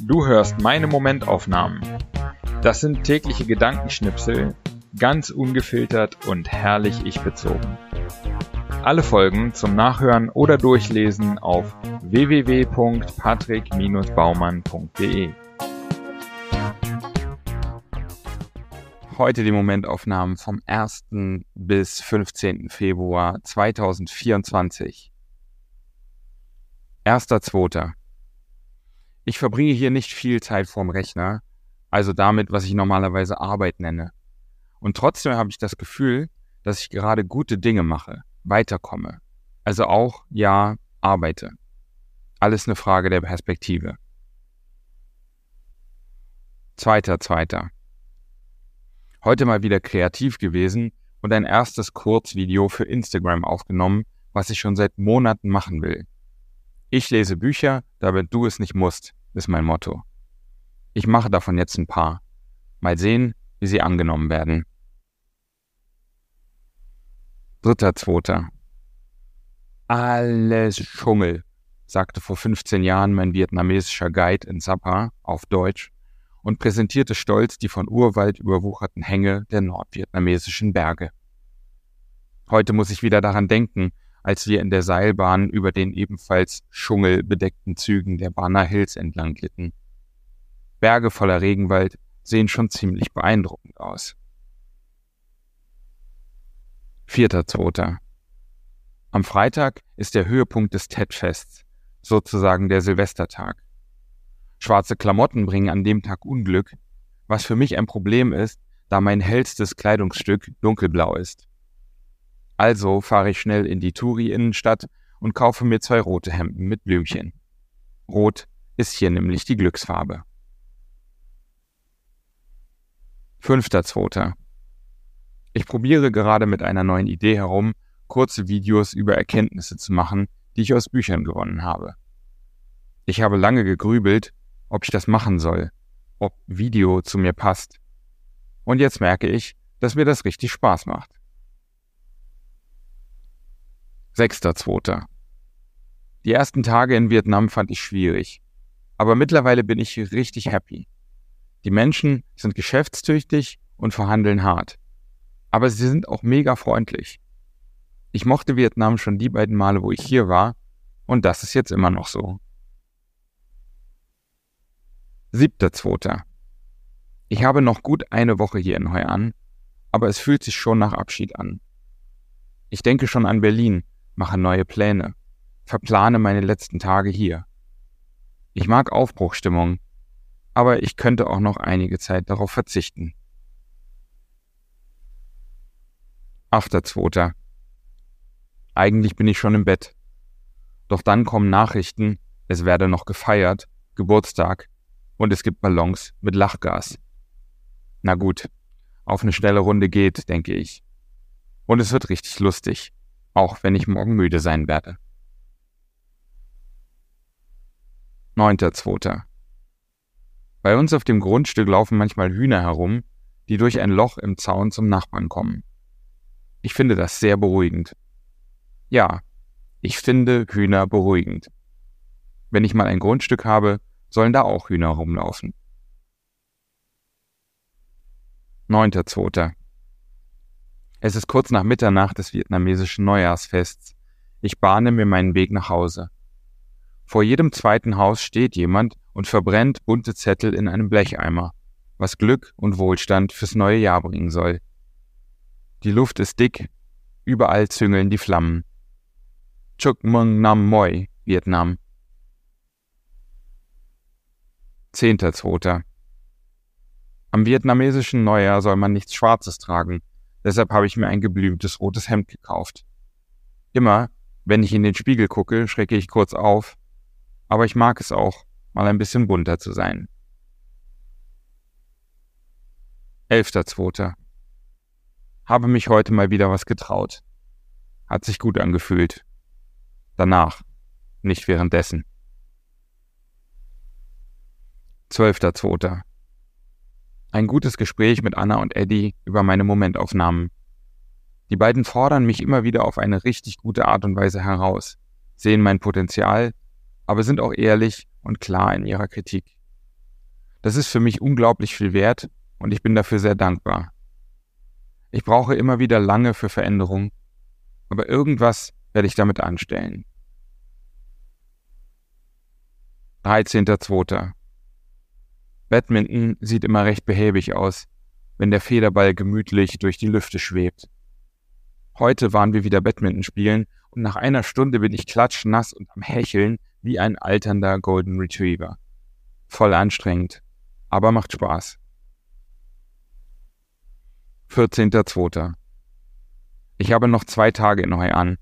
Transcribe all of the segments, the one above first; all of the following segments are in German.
Du hörst meine Momentaufnahmen. Das sind tägliche Gedankenschnipsel, ganz ungefiltert und herrlich ich bezogen. Alle Folgen zum Nachhören oder Durchlesen auf www.patrick-baumann.de. Heute die Momentaufnahmen vom 1. bis 15. Februar 2024. 1.2. Ich verbringe hier nicht viel Zeit vorm Rechner, also damit, was ich normalerweise Arbeit nenne. Und trotzdem habe ich das Gefühl, dass ich gerade gute Dinge mache, weiterkomme. Also auch, ja, arbeite. Alles eine Frage der Perspektive. Zweiter, zweiter. Heute mal wieder kreativ gewesen und ein erstes Kurzvideo für Instagram aufgenommen, was ich schon seit Monaten machen will. Ich lese Bücher, damit du es nicht musst, ist mein Motto. Ich mache davon jetzt ein paar. Mal sehen, wie sie angenommen werden. Dritter, zweiter. Alles Schummel, sagte vor 15 Jahren mein vietnamesischer Guide in Sapa auf Deutsch und präsentierte stolz die von Urwald überwucherten Hänge der nordvietnamesischen Berge. Heute muss ich wieder daran denken, als wir in der Seilbahn über den ebenfalls schungelbedeckten Zügen der Bana Hills entlang glitten. Berge voller Regenwald sehen schon ziemlich beeindruckend aus. Vierter Zweiter. Am Freitag ist der Höhepunkt des Tet-Fests, sozusagen der Silvestertag. Schwarze Klamotten bringen an dem Tag Unglück, was für mich ein Problem ist, da mein hellstes Kleidungsstück dunkelblau ist. Also fahre ich schnell in die Turi-Innenstadt und kaufe mir zwei rote Hemden mit Blümchen. Rot ist hier nämlich die Glücksfarbe. Fünfter Zweiter. Ich probiere gerade mit einer neuen Idee herum, kurze Videos über Erkenntnisse zu machen, die ich aus Büchern gewonnen habe. Ich habe lange gegrübelt, ob ich das machen soll, ob Video zu mir passt. Und jetzt merke ich, dass mir das richtig Spaß macht. Sechster Zweiter. Die ersten Tage in Vietnam fand ich schwierig, aber mittlerweile bin ich richtig happy. Die Menschen sind geschäftstüchtig und verhandeln hart, aber sie sind auch mega freundlich. Ich mochte Vietnam schon die beiden Male, wo ich hier war, und das ist jetzt immer noch so. Siebter Zweiter. Ich habe noch gut eine Woche hier in Hoi An, aber es fühlt sich schon nach Abschied an. Ich denke schon an Berlin, mache neue Pläne, verplane meine letzten Tage hier. Ich mag Aufbruchstimmung, aber ich könnte auch noch einige Zeit darauf verzichten. 8.2. Eigentlich bin ich schon im Bett. Doch dann kommen Nachrichten, es werde noch gefeiert, Geburtstag, und es gibt Ballons mit Lachgas. Na gut, auf eine schnelle Runde geht, denke ich. Und es wird richtig lustig auch wenn ich morgen müde sein werde. 9.2. Bei uns auf dem Grundstück laufen manchmal Hühner herum, die durch ein Loch im Zaun zum Nachbarn kommen. Ich finde das sehr beruhigend. Ja, ich finde Hühner beruhigend. Wenn ich mal ein Grundstück habe, sollen da auch Hühner rumlaufen. 9.2. Es ist kurz nach Mitternacht des vietnamesischen Neujahrsfests. Ich bahne mir meinen Weg nach Hause. Vor jedem zweiten Haus steht jemand und verbrennt bunte Zettel in einem Blecheimer, was Glück und Wohlstand fürs neue Jahr bringen soll. Die Luft ist dick, überall züngeln die Flammen. Chuk Mung Nam Moi, Vietnam. 10.2. Am vietnamesischen Neujahr soll man nichts Schwarzes tragen, Deshalb habe ich mir ein geblümtes rotes Hemd gekauft. Immer, wenn ich in den Spiegel gucke, schrecke ich kurz auf, aber ich mag es auch, mal ein bisschen bunter zu sein. 11.2. Habe mich heute mal wieder was getraut. Hat sich gut angefühlt. Danach, nicht währenddessen. 12.2. Ein gutes Gespräch mit Anna und Eddie über meine Momentaufnahmen. Die beiden fordern mich immer wieder auf eine richtig gute Art und Weise heraus, sehen mein Potenzial aber sind auch ehrlich und klar in ihrer Kritik. Das ist für mich unglaublich viel wert und ich bin dafür sehr dankbar. Ich brauche immer wieder lange für Veränderung, aber irgendwas werde ich damit anstellen. 13.02. Badminton sieht immer recht behäbig aus, wenn der Federball gemütlich durch die Lüfte schwebt. Heute waren wir wieder Badminton spielen und nach einer Stunde bin ich klatschnass und am Hecheln wie ein alternder Golden Retriever. Voll anstrengend, aber macht Spaß. 14.02. Ich habe noch zwei Tage in Hoi An,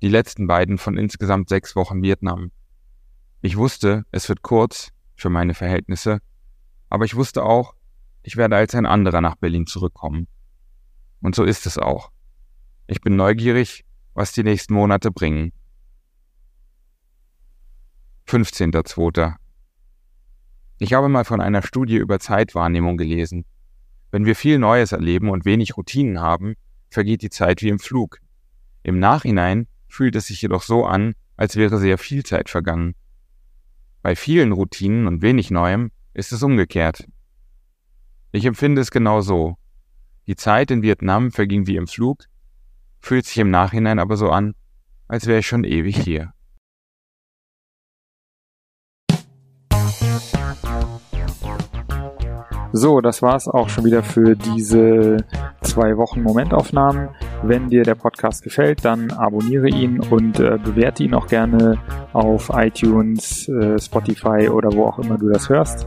die letzten beiden von insgesamt sechs Wochen Vietnam. Ich wusste, es wird kurz, für meine Verhältnisse, aber ich wusste auch, ich werde als ein anderer nach Berlin zurückkommen. Und so ist es auch. Ich bin neugierig, was die nächsten Monate bringen. 15.02. Ich habe mal von einer Studie über Zeitwahrnehmung gelesen. Wenn wir viel Neues erleben und wenig Routinen haben, vergeht die Zeit wie im Flug. Im Nachhinein fühlt es sich jedoch so an, als wäre sehr viel Zeit vergangen. Bei vielen Routinen und wenig Neuem ist es umgekehrt. Ich empfinde es genau so. Die Zeit in Vietnam verging wie im Flug, fühlt sich im Nachhinein aber so an, als wäre ich schon ewig hier. So, das war's auch schon wieder für diese zwei Wochen Momentaufnahmen. Wenn dir der Podcast gefällt, dann abonniere ihn und äh, bewerte ihn auch gerne auf iTunes, äh, Spotify oder wo auch immer du das hörst.